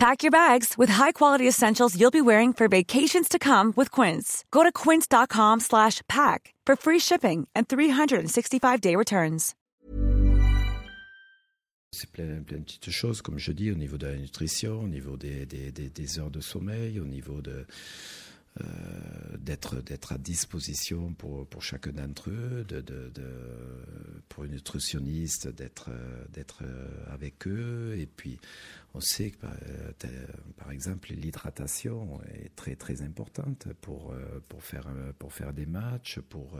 Pack your bags with high-quality essentials you'll be wearing for vacations to come with Quince. Go to quince.com slash pack for free shipping and 365-day returns. C'est plein, plein de petites choses, comme je dis, au niveau de la nutrition, au niveau des, des, des, des heures de sommeil, au niveau de... Euh, d'être d'être à disposition pour, pour chacun d'entre eux, de, de, de, pour une nutritionniste d'être d'être avec eux. Et puis, on sait que par, par exemple l'hydratation est très très importante pour pour faire pour faire des matchs, pour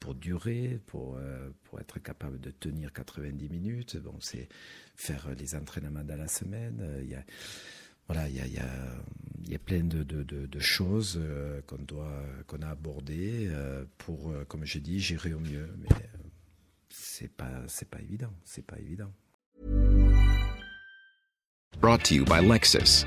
pour durer, pour pour être capable de tenir 90 minutes. Bon, c'est faire les entraînements dans la semaine. Il y a voilà, il y a, y, y a, plein de, choses euh, qu'on doit qu'on a abordées euh, pour, euh, comme je dis, gérer au mieux. C'est pas c'est pas évident, c'est pas évident. Brought to you by Lexus.